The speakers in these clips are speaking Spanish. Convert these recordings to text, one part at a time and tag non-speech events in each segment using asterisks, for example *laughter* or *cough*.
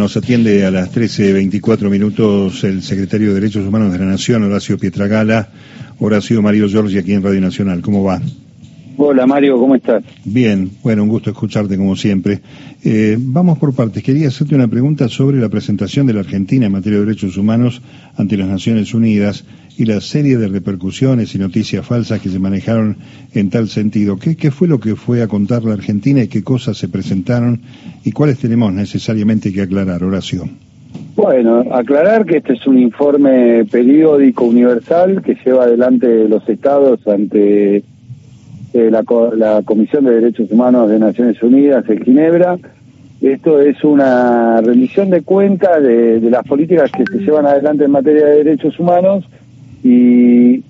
nos atiende a las 13.24 minutos el secretario de Derechos Humanos de la Nación, Horacio Pietragala. Horacio Mario Giorgi, aquí en Radio Nacional. ¿Cómo va? Hola Mario, ¿cómo estás? Bien, bueno, un gusto escucharte como siempre. Eh, vamos por partes. Quería hacerte una pregunta sobre la presentación de la Argentina en materia de derechos humanos ante las Naciones Unidas y la serie de repercusiones y noticias falsas que se manejaron en tal sentido. ¿Qué, qué fue lo que fue a contar la Argentina y qué cosas se presentaron y cuáles tenemos necesariamente que aclarar, Horacio? Bueno, aclarar que este es un informe periódico universal que lleva adelante los estados ante eh, la, la, Comisión de Derechos Humanos de Naciones Unidas en Ginebra. Esto es una rendición de cuentas de, las políticas que se llevan adelante en materia de derechos humanos y,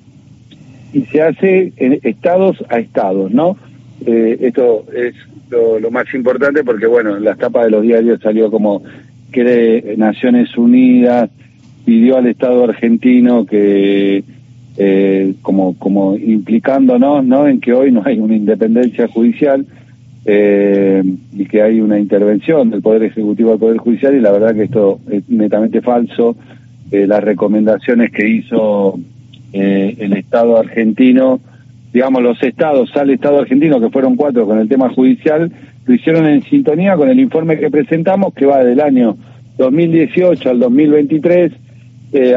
y se hace en estados a estados, ¿no? Eh, esto es lo, más importante porque, bueno, en las tapas de los diarios salió como que Naciones Unidas pidió al Estado argentino que como, implicándonos ¿no? en que hoy no hay una independencia judicial eh, y que hay una intervención del Poder Ejecutivo al Poder Judicial y la verdad que esto es netamente falso. Eh, las recomendaciones que hizo eh, el Estado argentino, digamos los estados al Estado argentino, que fueron cuatro con el tema judicial, lo hicieron en sintonía con el informe que presentamos que va del año 2018 al 2023 eh,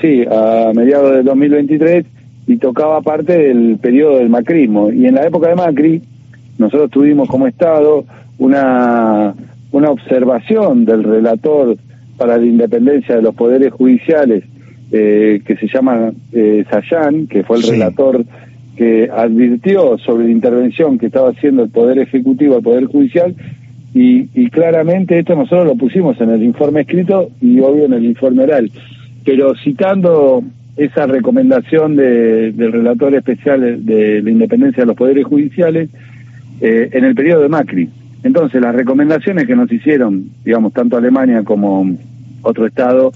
sí, a mediados del 2023 y tocaba parte del periodo del macrismo. Y en la época de Macri, nosotros tuvimos como Estado una, una observación del relator para la independencia de los poderes judiciales, eh, que se llama eh, Sayan, que fue el relator que advirtió sobre la intervención que estaba haciendo el Poder Ejecutivo al Poder Judicial, y, y claramente esto nosotros lo pusimos en el informe escrito y obvio en el informe oral pero citando esa recomendación del relator especial de la independencia de los poderes judiciales eh, en el periodo de Macri. Entonces, las recomendaciones que nos hicieron, digamos, tanto Alemania como otro Estado,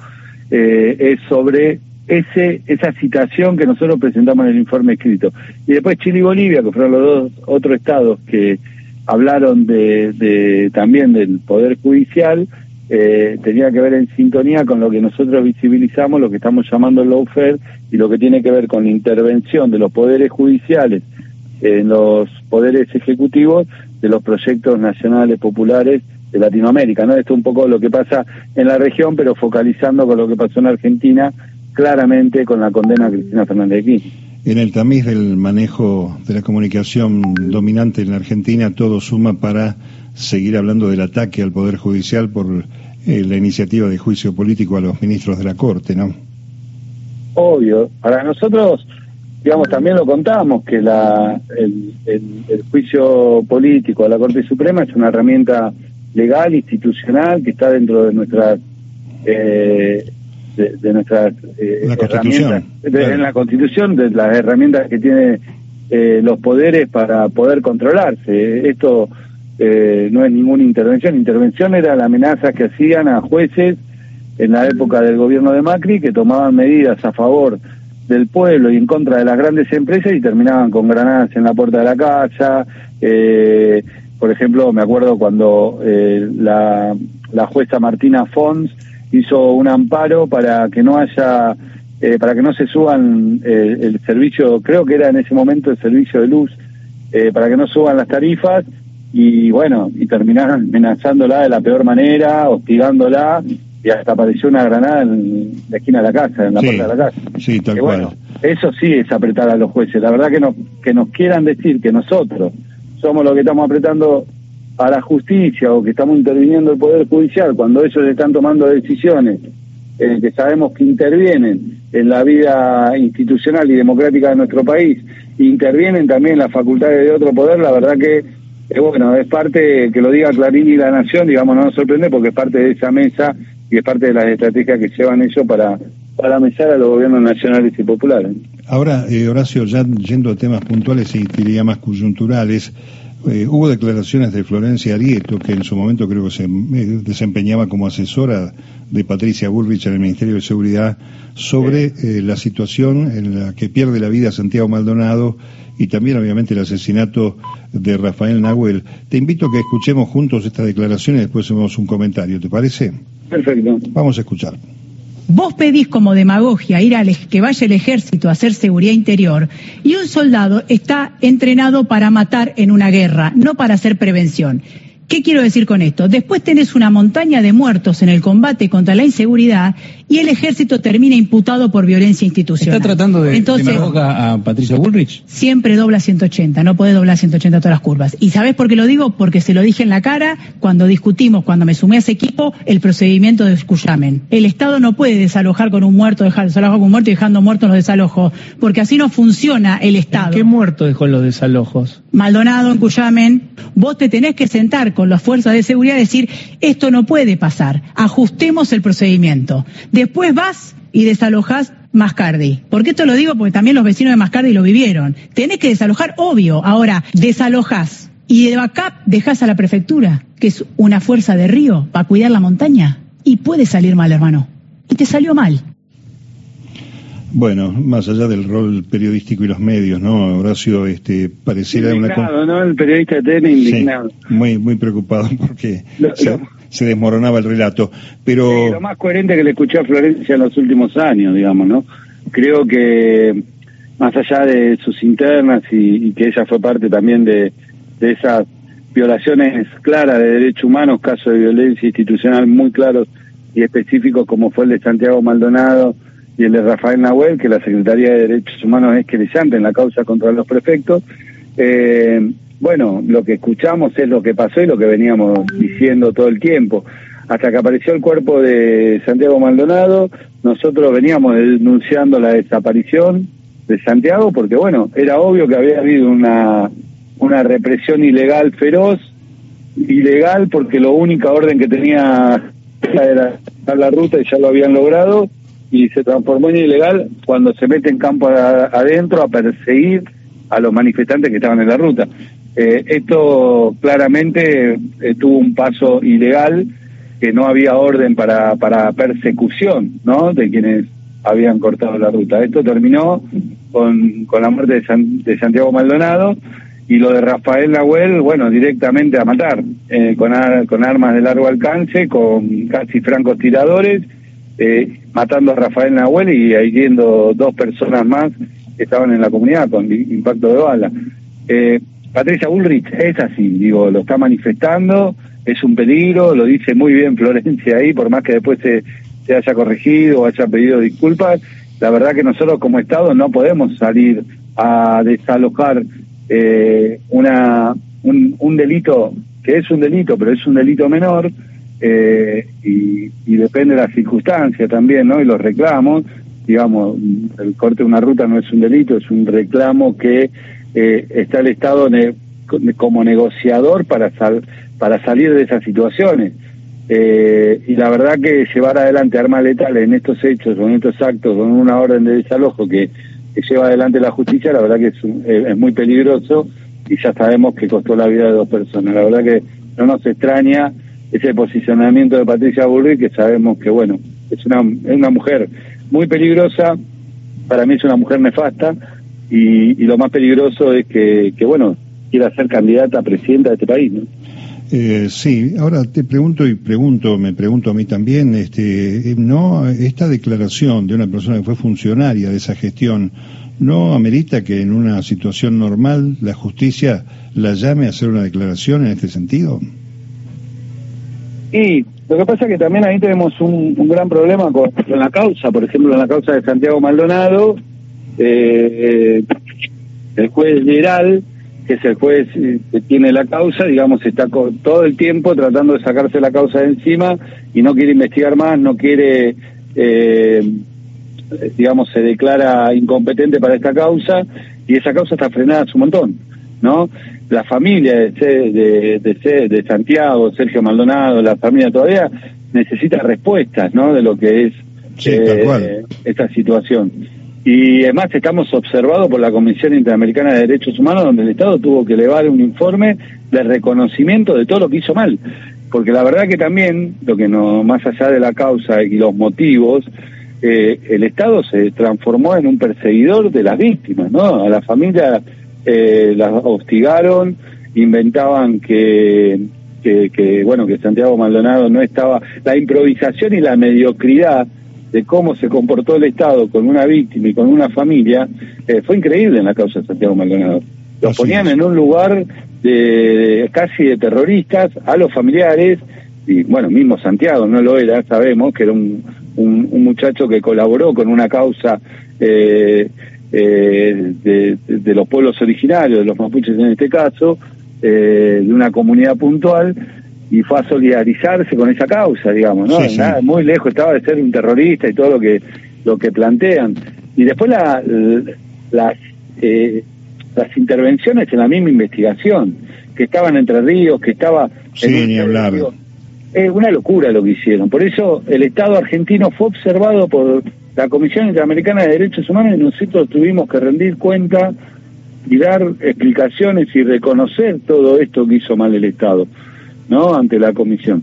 eh, es sobre ese esa citación que nosotros presentamos en el informe escrito. Y después Chile y Bolivia, que fueron los dos otros estados que hablaron de, de también del Poder Judicial, eh, tenía que ver en sintonía con lo que nosotros visibilizamos, lo que estamos llamando el lawfare y lo que tiene que ver con la intervención de los poderes judiciales en los poderes ejecutivos de los proyectos nacionales populares de Latinoamérica, ¿no? Esto es un poco lo que pasa en la región, pero focalizando con lo que pasó en Argentina, claramente con la condena a Cristina Fernández de Kirchner. En el tamiz del manejo de la comunicación dominante en la Argentina, todo suma para seguir hablando del ataque al Poder Judicial por eh, la iniciativa de juicio político a los ministros de la Corte, ¿no? Obvio. Para nosotros, digamos, también lo contamos, que la, el, el, juicio político a la Corte Suprema es una herramienta legal, institucional, que está dentro de nuestras... Eh, de, nuestras eh, herramientas en la Constitución, de las herramientas que tiene eh, los poderes para poder controlarse. Esto eh, no es ninguna intervención. Intervención era la amenaza que hacían a jueces en la época del gobierno de Macri que tomaban medidas a favor del pueblo y en contra de las grandes empresas y terminaban con granadas en la puerta de la casa. Eh, por ejemplo, me acuerdo cuando eh, la, la jueza Martina Fons hizo un amparo para que no haya, eh, para que no se suban eh, el servicio, creo que era en ese momento el servicio de luz, eh, para que no suban las tarifas y bueno, y terminaron amenazándola de la peor manera, hostigándola y hasta apareció una granada en la esquina de la casa, en la puerta de la casa. Sí, tal cual. eso sí es apretar a los jueces. La verdad que, no, que nos quieran decir que nosotros somos los que estamos apretando a la justicia o que estamos interviniendo el Poder Judicial cuando ellos están tomando decisiones eh, que sabemos que intervienen en la vida institucional y democrática de nuestro país, intervienen también las facultades de otro poder, la verdad que eh, bueno, es parte, que lo diga Clarín y la Nación, digamos, no nos sorprende porque es parte de esa mesa y es parte de las estrategias que llevan ellos para, para mesar a los gobiernos nacionales y populares. Ahora, eh, Horacio, ya yendo a temas puntuales y diría más coyunturales, eh, hubo declaraciones de Florencia Arieto, que en su momento creo que se eh, desempeñaba como asesora de Patricia Bullrich en el Ministerio de Seguridad, sobre eh, la situación en la que pierde la vida Santiago Maldonado y también obviamente el asesinato de Rafael Nahuel. Te invito a que escuchemos juntos esta declaración y después hacemos un comentario, ¿te parece? Perfecto. Vamos a escuchar. Vos pedís como demagogia ir al que vaya el ejército a hacer seguridad interior y un soldado está entrenado para matar en una guerra, no para hacer prevención. ¿Qué quiero decir con esto? Después tenés una montaña de muertos en el combate contra la inseguridad y el ejército termina imputado por violencia institucional. ¿Está tratando de Entonces, a Patricia Bullrich? Siempre dobla 180, no puede doblar 180 todas las curvas. ¿Y sabés por qué lo digo? Porque se lo dije en la cara cuando discutimos, cuando me sumé a ese equipo, el procedimiento de Escuyamen. El Estado no puede desalojar con un muerto, dejar desalojar con un muerto y dejando muertos los desalojos, porque así no funciona el Estado. ¿Qué muerto dejó los desalojos? Maldonado en Cuyamen, vos te tenés que sentar con las fuerzas de seguridad decir, esto no puede pasar, ajustemos el procedimiento. Después vas y desalojas Mascardi. ¿Por qué esto lo digo? Porque también los vecinos de Mascardi lo vivieron. Tenés que desalojar, obvio. Ahora, desalojas y de backup dejas a la prefectura, que es una fuerza de río, para cuidar la montaña. Y puede salir mal, hermano. Y te salió mal. Bueno, más allá del rol periodístico y los medios, ¿no? Horacio, este, pareciera una... ¿no? El periodista de indignado. muy, muy preocupado *laughs* porque se, desmoronaba el relato, pero... lo más coherente que le escuché a Florencia en los últimos años, digamos, ¿no? Creo que más allá de sus internas y, que ella fue parte también de, de esas violaciones claras de derechos humanos, casos de violencia institucional muy claros y específicos como fue el de Santiago Maldonado, y el de Rafael Nahuel, que la Secretaría de Derechos Humanos es querellante en la causa contra los prefectos. Eh, bueno, lo que escuchamos es lo que pasó y lo que veníamos diciendo todo el tiempo. Hasta que apareció el cuerpo de Santiago Maldonado, nosotros veníamos denunciando la desaparición de Santiago porque, bueno, era obvio que había habido una, una represión ilegal feroz, ilegal porque la única orden que tenía era la ruta y ya lo habían logrado, y se transformó en ilegal cuando se mete en campo adentro a perseguir a los manifestantes que estaban en la ruta. Eh, esto claramente eh, tuvo un paso ilegal, que no había orden para, para persecución ¿no? de quienes habían cortado la ruta. Esto terminó con, con la muerte de, de Santiago Maldonado y lo de Rafael Nahuel, bueno, directamente a matar, eh, con, con armas de largo alcance, con casi francos tiradores eh, matando a Rafael Nahuel y hiriendo dos personas más que estaban en la comunidad con impacto de bala. Eh, Patricia Bullrich es así, digo, lo está manifestando, es un peligro, lo dice muy bien Florencia ahí, por más que después se, se haya corregido o haya pedido disculpas, la verdad que nosotros como Estado no podemos salir a desalojar eh, una, un, un delito que es un delito, pero es un delito menor, eh, y, depende de las circunstancias también, ¿no? Y los reclamos, digamos, el corte de una ruta no es un delito, es un reclamo que eh, está el Estado como negociador para, sal para salir de esas situaciones. Eh, y la verdad que llevar adelante armas letales en estos hechos o en estos actos con una orden de desalojo que, lleva adelante la justicia, la verdad que es, es muy peligroso y ya sabemos que costó la vida de dos personas. La verdad que no nos extraña ese posicionamiento de Patricia Bullrich, que sabemos que, bueno, es una, es una mujer muy peligrosa, para mí es una mujer nefasta, y, lo más peligroso es que, que, bueno, quiera ser candidata a presidenta de este país, ¿no? Eh, sí, ahora te pregunto y pregunto, me pregunto a mí también, este, eh, no, esta declaración de una persona que fue funcionaria de esa gestión, ¿no amerita que en una situación normal la justicia la llame a hacer una declaración en este sentido? Y lo que pasa es que también ahí tenemos un, gran problema con, la causa, por ejemplo, en la causa de Santiago Maldonado, eh, el juez general, que es el juez que tiene la causa, digamos, está todo el tiempo tratando de sacarse la causa de encima y no quiere investigar más, no quiere, eh, digamos, se declara incompetente para esta causa y esa causa está frenada a su montón, ¿no? La familia de, de, de, de, Santiago, Sergio Maldonado, la familia todavía necesita respuestas, ¿no? De lo que es eh, esta situación. Y además estamos observados por la Comisión Interamericana de Derechos Humanos, donde el Estado tuvo que elevar un informe de reconocimiento de todo lo que hizo mal. Porque la verdad que también, lo que no, más allá de la causa y los motivos, eh, el Estado se transformó en un perseguidor de las víctimas, ¿no? A la familia eh, las hostigaron, inventaban que, que, bueno, que Santiago Maldonado no estaba, la improvisación y la mediocridad de cómo se comportó el Estado con una víctima y con una familia, eh, fue increíble en la causa de Santiago Maldonado. Los ponían en un lugar de, casi de terroristas a los familiares, y bueno, mismo Santiago no lo era, sabemos que era un, un, muchacho que colaboró con una causa eh, eh, de, de, los pueblos originarios, de los mapuches en este caso, eh, de una comunidad puntual y fue a solidarizarse con esa causa, digamos, ¿no? muy lejos estaba de ser un terrorista y todo lo que lo que plantean. Y después la, las eh, las intervenciones en la misma investigación, que estaban Entre Ríos, que estaba... Sí, ni hablar. Es una locura lo que hicieron. Por eso el Estado argentino fue observado por la Comisión Interamericana de Derechos Humanos y nosotros tuvimos que rendir cuenta y dar explicaciones y reconocer todo esto que hizo mal el Estado, ¿no? Ante la Comisión.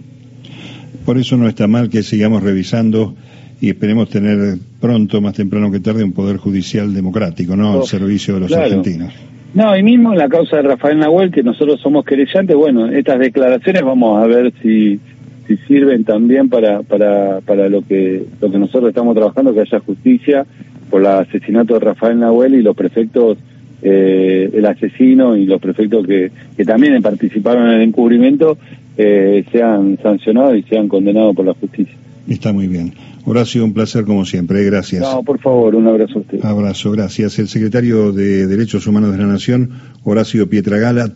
Por eso no está mal que sigamos revisando y esperemos tener pronto, más temprano que tarde, un poder judicial democrático, ¿no? Al servicio de los argentinos. No, y mismo en la causa de Rafael Nahuel, que nosotros somos querellantes, bueno, estas declaraciones vamos a ver si, si sirven también para, para, para lo que lo que nosotros estamos trabajando, que haya justicia por el asesinato de Rafael Nahuel y los prefectos eh, el asesino y los prefectos que, que también participaron en el encubrimiento eh, sean sancionados y sean condenados por la justicia. Está muy bien. Horacio, un placer como siempre, gracias. No, por favor, un abrazo a usted. Abrazo, gracias. El secretario de Derechos Humanos de la Nación, Horacio Pietragala.